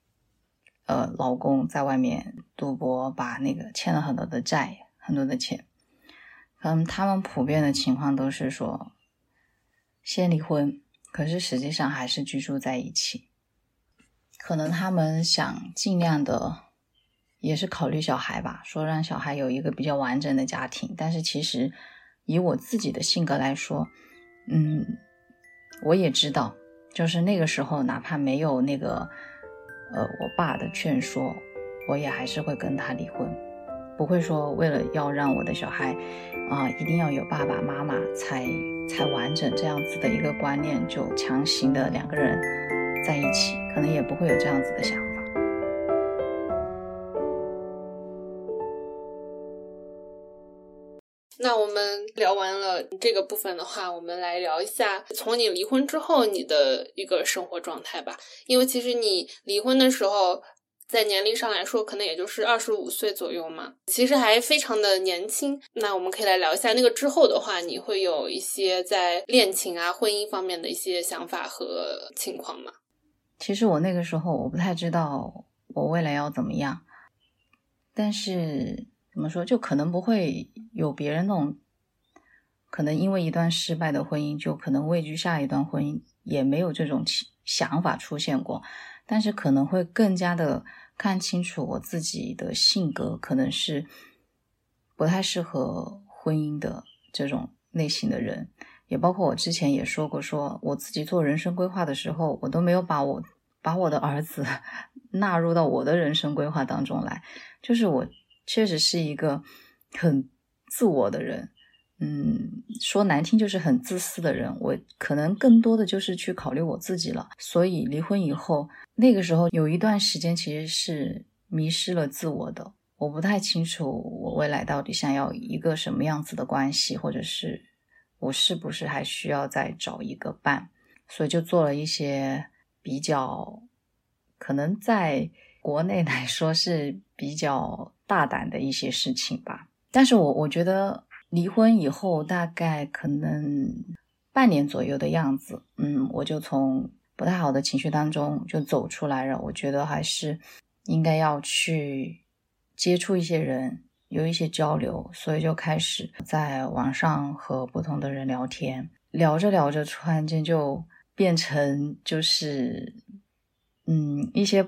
呃，老公在外面赌博，把那个欠了很多的债，很多的钱。嗯，他们普遍的情况都是说，先离婚，可是实际上还是居住在一起。可能他们想尽量的。也是考虑小孩吧，说让小孩有一个比较完整的家庭。但是其实以我自己的性格来说，嗯，我也知道，就是那个时候哪怕没有那个呃我爸的劝说，我也还是会跟他离婚，不会说为了要让我的小孩啊一定要有爸爸妈妈才才完整这样子的一个观念，就强行的两个人在一起，可能也不会有这样子的想法。们聊完了这个部分的话，我们来聊一下从你离婚之后你的一个生活状态吧。因为其实你离婚的时候，在年龄上来说，可能也就是二十五岁左右嘛，其实还非常的年轻。那我们可以来聊一下那个之后的话，你会有一些在恋情啊、婚姻方面的一些想法和情况吗？其实我那个时候我不太知道我未来要怎么样，但是。怎么说？就可能不会有别人那种，可能因为一段失败的婚姻，就可能畏惧下一段婚姻，也没有这种想法出现过。但是可能会更加的看清楚我自己的性格，可能是不太适合婚姻的这种类型的人。也包括我之前也说过，说我自己做人生规划的时候，我都没有把我把我的儿子 纳入到我的人生规划当中来，就是我。确实是一个很自我的人，嗯，说难听就是很自私的人。我可能更多的就是去考虑我自己了。所以离婚以后，那个时候有一段时间其实是迷失了自我的。我不太清楚我未来到底想要一个什么样子的关系，或者是我是不是还需要再找一个伴。所以就做了一些比较可能在国内来说是比较。大胆的一些事情吧，但是我我觉得离婚以后大概可能半年左右的样子，嗯，我就从不太好的情绪当中就走出来了。我觉得还是应该要去接触一些人，有一些交流，所以就开始在网上和不同的人聊天，聊着聊着，突然间就变成就是，嗯，一些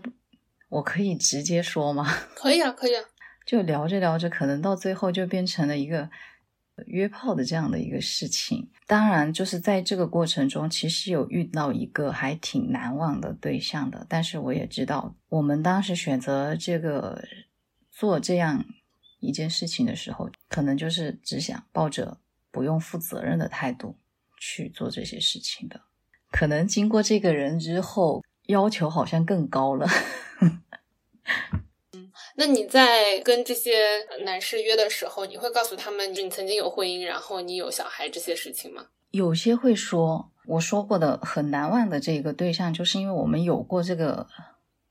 我可以直接说吗？可以啊，可以啊。就聊着聊着，可能到最后就变成了一个约炮的这样的一个事情。当然，就是在这个过程中，其实有遇到一个还挺难忘的对象的。但是我也知道，我们当时选择这个做这样一件事情的时候，可能就是只想抱着不用负责任的态度去做这些事情的。可能经过这个人之后，要求好像更高了。那你在跟这些男士约的时候，你会告诉他们你曾经有婚姻，然后你有小孩这些事情吗？有些会说，我说过的很难忘的这个对象，就是因为我们有过这个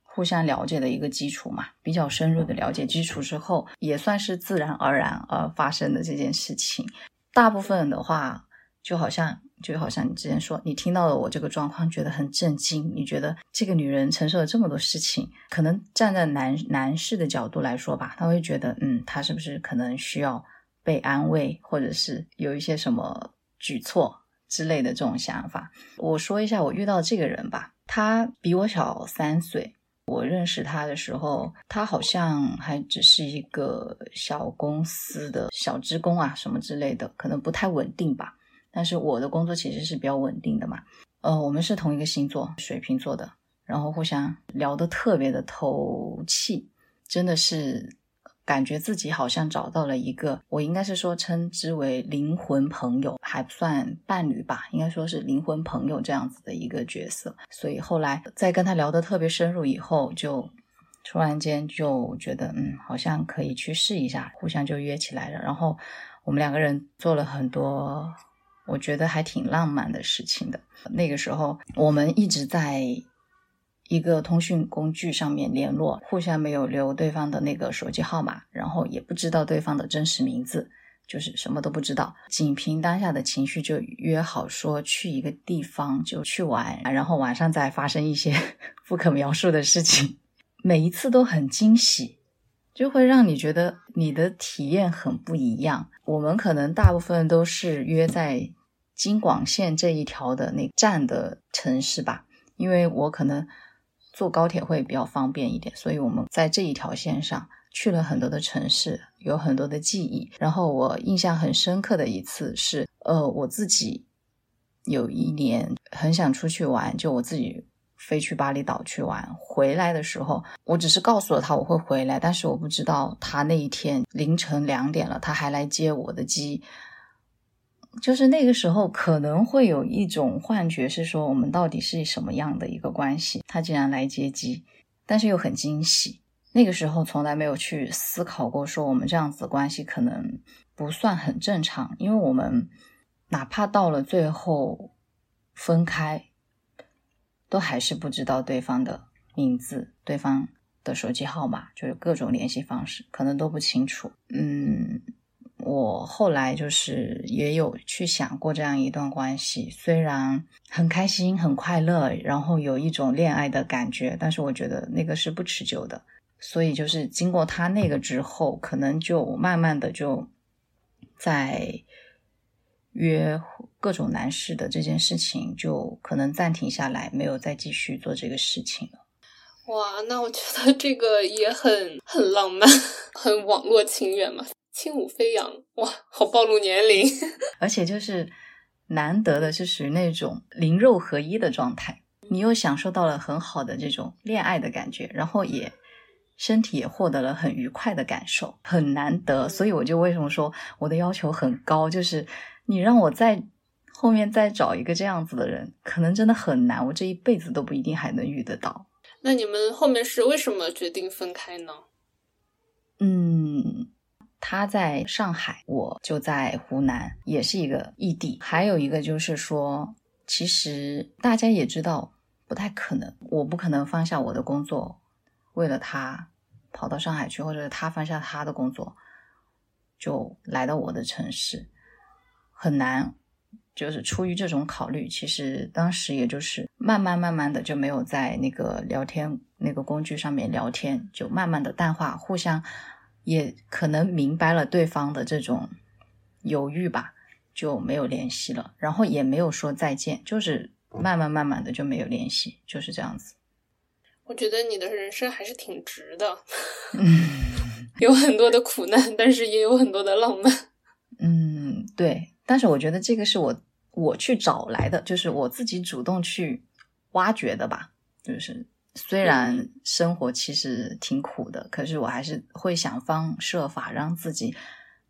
互相了解的一个基础嘛，比较深入的了解基础之后，也算是自然而然而发生的这件事情。大部分的话，就好像。就好像你之前说，你听到了我这个状况，觉得很震惊。你觉得这个女人承受了这么多事情，可能站在男男士的角度来说吧，他会觉得，嗯，他是不是可能需要被安慰，或者是有一些什么举措之类的这种想法。我说一下我遇到这个人吧，他比我小三岁。我认识他的时候，他好像还只是一个小公司的小职工啊，什么之类的，可能不太稳定吧。但是我的工作其实是比较稳定的嘛，呃，我们是同一个星座，水瓶座的，然后互相聊得特别的投气，真的是感觉自己好像找到了一个，我应该是说称之为灵魂朋友，还不算伴侣吧，应该说是灵魂朋友这样子的一个角色。所以后来在跟他聊得特别深入以后，就突然间就觉得，嗯，好像可以去试一下，互相就约起来了，然后我们两个人做了很多。我觉得还挺浪漫的事情的。那个时候，我们一直在一个通讯工具上面联络，互相没有留对方的那个手机号码，然后也不知道对方的真实名字，就是什么都不知道。仅凭当下的情绪，就约好说去一个地方就去玩，然后晚上再发生一些 不可描述的事情。每一次都很惊喜。就会让你觉得你的体验很不一样。我们可能大部分都是约在京广线这一条的那站的城市吧，因为我可能坐高铁会比较方便一点，所以我们在这一条线上去了很多的城市，有很多的记忆。然后我印象很深刻的一次是，呃，我自己有一年很想出去玩，就我自己。飞去巴厘岛去玩，回来的时候，我只是告诉了他我会回来，但是我不知道他那一天凌晨两点了，他还来接我的机。就是那个时候可能会有一种幻觉，是说我们到底是什么样的一个关系？他竟然来接机，但是又很惊喜。那个时候从来没有去思考过，说我们这样子关系可能不算很正常，因为我们哪怕到了最后分开。都还是不知道对方的名字，对方的手机号码，就是各种联系方式，可能都不清楚。嗯，我后来就是也有去想过这样一段关系，虽然很开心、很快乐，然后有一种恋爱的感觉，但是我觉得那个是不持久的。所以就是经过他那个之后，可能就慢慢的就在。约各种男士的这件事情就可能暂停下来，没有再继续做这个事情了。哇，那我觉得这个也很很浪漫，很网络情缘嘛，轻舞飞扬。哇，好暴露年龄。而且就是难得的是属于那种灵肉合一的状态，你又享受到了很好的这种恋爱的感觉，然后也身体也获得了很愉快的感受，很难得。所以我就为什么说我的要求很高，就是。你让我在后面再找一个这样子的人，可能真的很难，我这一辈子都不一定还能遇得到。那你们后面是为什么决定分开呢？嗯，他在上海，我就在湖南，也是一个异地。还有一个就是说，其实大家也知道，不太可能，我不可能放下我的工作，为了他跑到上海去，或者是他放下他的工作，就来到我的城市。很难，就是出于这种考虑，其实当时也就是慢慢慢慢的就没有在那个聊天那个工具上面聊天，就慢慢的淡化，互相也可能明白了对方的这种犹豫吧，就没有联系了，然后也没有说再见，就是慢慢慢慢的就没有联系，就是这样子。我觉得你的人生还是挺值的，有很多的苦难，但是也有很多的浪漫。嗯，对。但是我觉得这个是我我去找来的，就是我自己主动去挖掘的吧。就是虽然生活其实挺苦的，可是我还是会想方设法让自己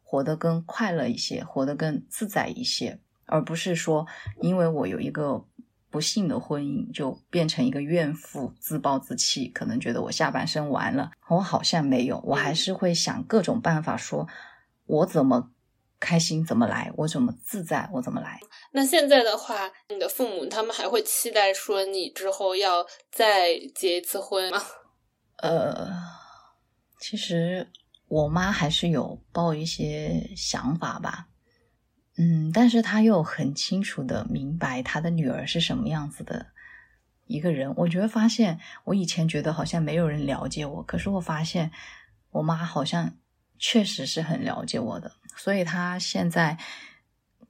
活得更快乐一些，活得更自在一些，而不是说因为我有一个不幸的婚姻，就变成一个怨妇，自暴自弃，可能觉得我下半生完了。我好像没有，我还是会想各种办法，说我怎么开心怎么来，我怎么自在我怎么来。那现在的话，你的父母他们还会期待说你之后要再结一次婚吗？呃，其实我妈还是有抱一些想法吧。嗯，但是她又很清楚的明白她的女儿是什么样子的一个人。我觉得发现，我以前觉得好像没有人了解我，可是我发现我妈好像确实是很了解我的。所以她现在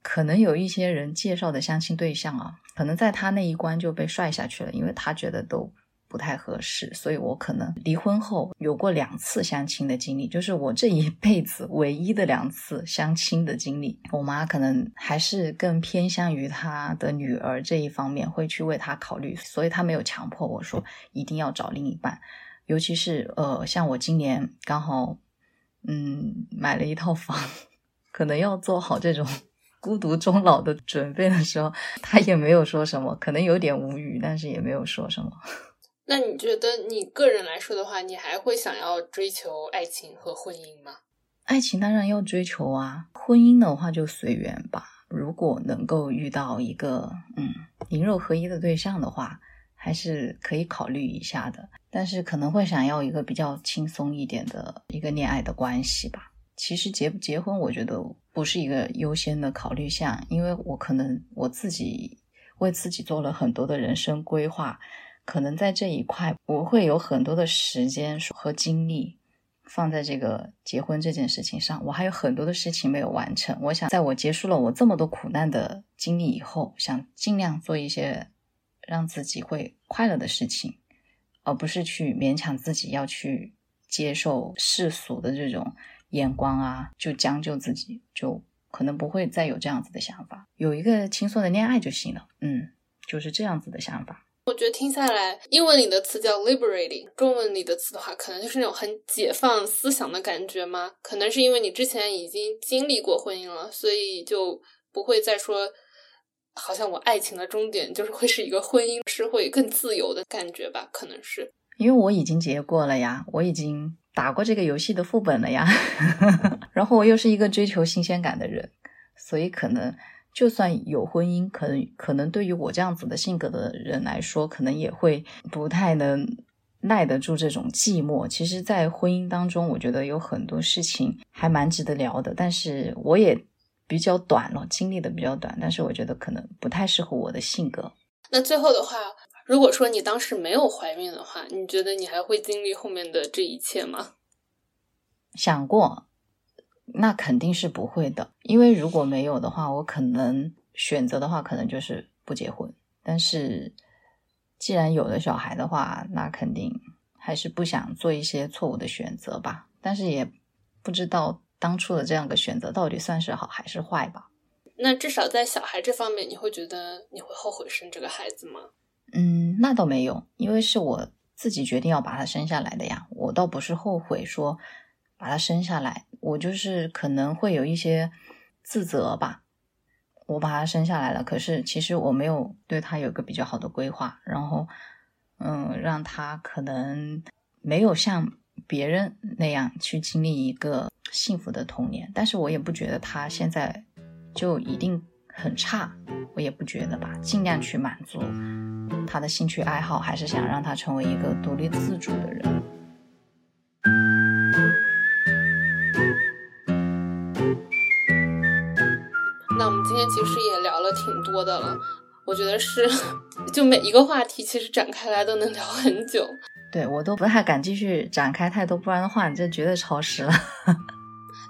可能有一些人介绍的相亲对象啊，可能在他那一关就被帅下去了，因为他觉得都。不太合适，所以我可能离婚后有过两次相亲的经历，就是我这一辈子唯一的两次相亲的经历。我妈可能还是更偏向于她的女儿这一方面，会去为她考虑，所以她没有强迫我说一定要找另一半。尤其是呃，像我今年刚好嗯买了一套房，可能要做好这种孤独终老的准备的时候，他也没有说什么，可能有点无语，但是也没有说什么。那你觉得你个人来说的话，你还会想要追求爱情和婚姻吗？爱情当然要追求啊，婚姻的话就随缘吧。如果能够遇到一个嗯灵肉合一的对象的话，还是可以考虑一下的。但是可能会想要一个比较轻松一点的一个恋爱的关系吧。其实结不结婚，我觉得不是一个优先的考虑项，因为我可能我自己为自己做了很多的人生规划。可能在这一块我会有很多的时间和精力放在这个结婚这件事情上，我还有很多的事情没有完成。我想在我结束了我这么多苦难的经历以后，想尽量做一些让自己会快乐的事情，而不是去勉强自己要去接受世俗的这种眼光啊，就将就自己，就可能不会再有这样子的想法，有一个轻松的恋爱就行了。嗯，就是这样子的想法。我觉得听下来，英文里的词叫 liberating，中文里的词的话，可能就是那种很解放思想的感觉吗？可能是因为你之前已经经历过婚姻了，所以就不会再说，好像我爱情的终点就是会是一个婚姻，是会更自由的感觉吧？可能是因为我已经结过了呀，我已经打过这个游戏的副本了呀，然后我又是一个追求新鲜感的人，所以可能。就算有婚姻，可能可能对于我这样子的性格的人来说，可能也会不太能耐得住这种寂寞。其实，在婚姻当中，我觉得有很多事情还蛮值得聊的，但是我也比较短了，经历的比较短，但是我觉得可能不太适合我的性格。那最后的话，如果说你当时没有怀孕的话，你觉得你还会经历后面的这一切吗？想过。那肯定是不会的，因为如果没有的话，我可能选择的话，可能就是不结婚。但是既然有了小孩的话，那肯定还是不想做一些错误的选择吧。但是也不知道当初的这样的选择到底算是好还是坏吧。那至少在小孩这方面，你会觉得你会后悔生这个孩子吗？嗯，那倒没有，因为是我自己决定要把他生下来的呀。我倒不是后悔说。把他生下来，我就是可能会有一些自责吧。我把他生下来了，可是其实我没有对他有个比较好的规划，然后，嗯，让他可能没有像别人那样去经历一个幸福的童年。但是我也不觉得他现在就一定很差，我也不觉得吧。尽量去满足他的兴趣爱好，还是想让他成为一个独立自主的人。那我们今天其实也聊了挺多的了，我觉得是，就每一个话题其实展开来都能聊很久。对我都不太敢继续展开太多，不然的话你这绝对超时了。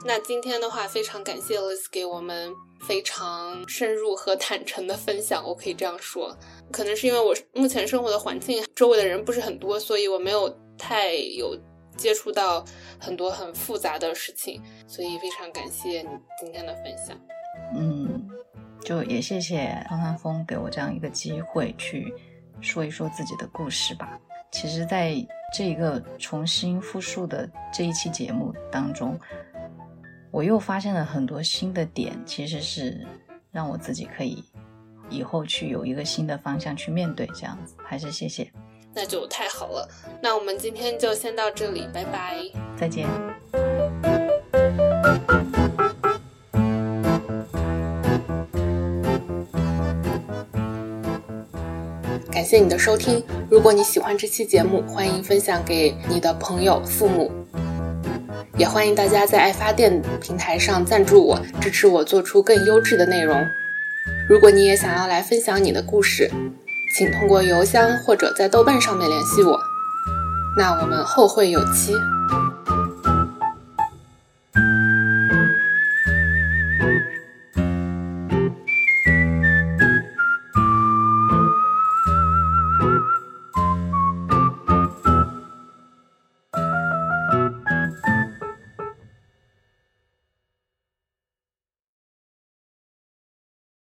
那今天的话，非常感谢 Liz 给我们非常深入和坦诚的分享，我可以这样说。可能是因为我目前生活的环境，周围的人不是很多，所以我没有太有接触到很多很复杂的事情，所以非常感谢你今天的分享。嗯，就也谢谢方方峰给我这样一个机会去说一说自己的故事吧。其实，在这一个重新复述的这一期节目当中，我又发现了很多新的点，其实是让我自己可以以后去有一个新的方向去面对，这样子还是谢谢。那就太好了。那我们今天就先到这里，拜拜，再见。感谢你的收听。如果你喜欢这期节目，欢迎分享给你的朋友、父母，也欢迎大家在爱发电平台上赞助我，支持我做出更优质的内容。如果你也想要来分享你的故事，请通过邮箱或者在豆瓣上面联系我。那我们后会有期。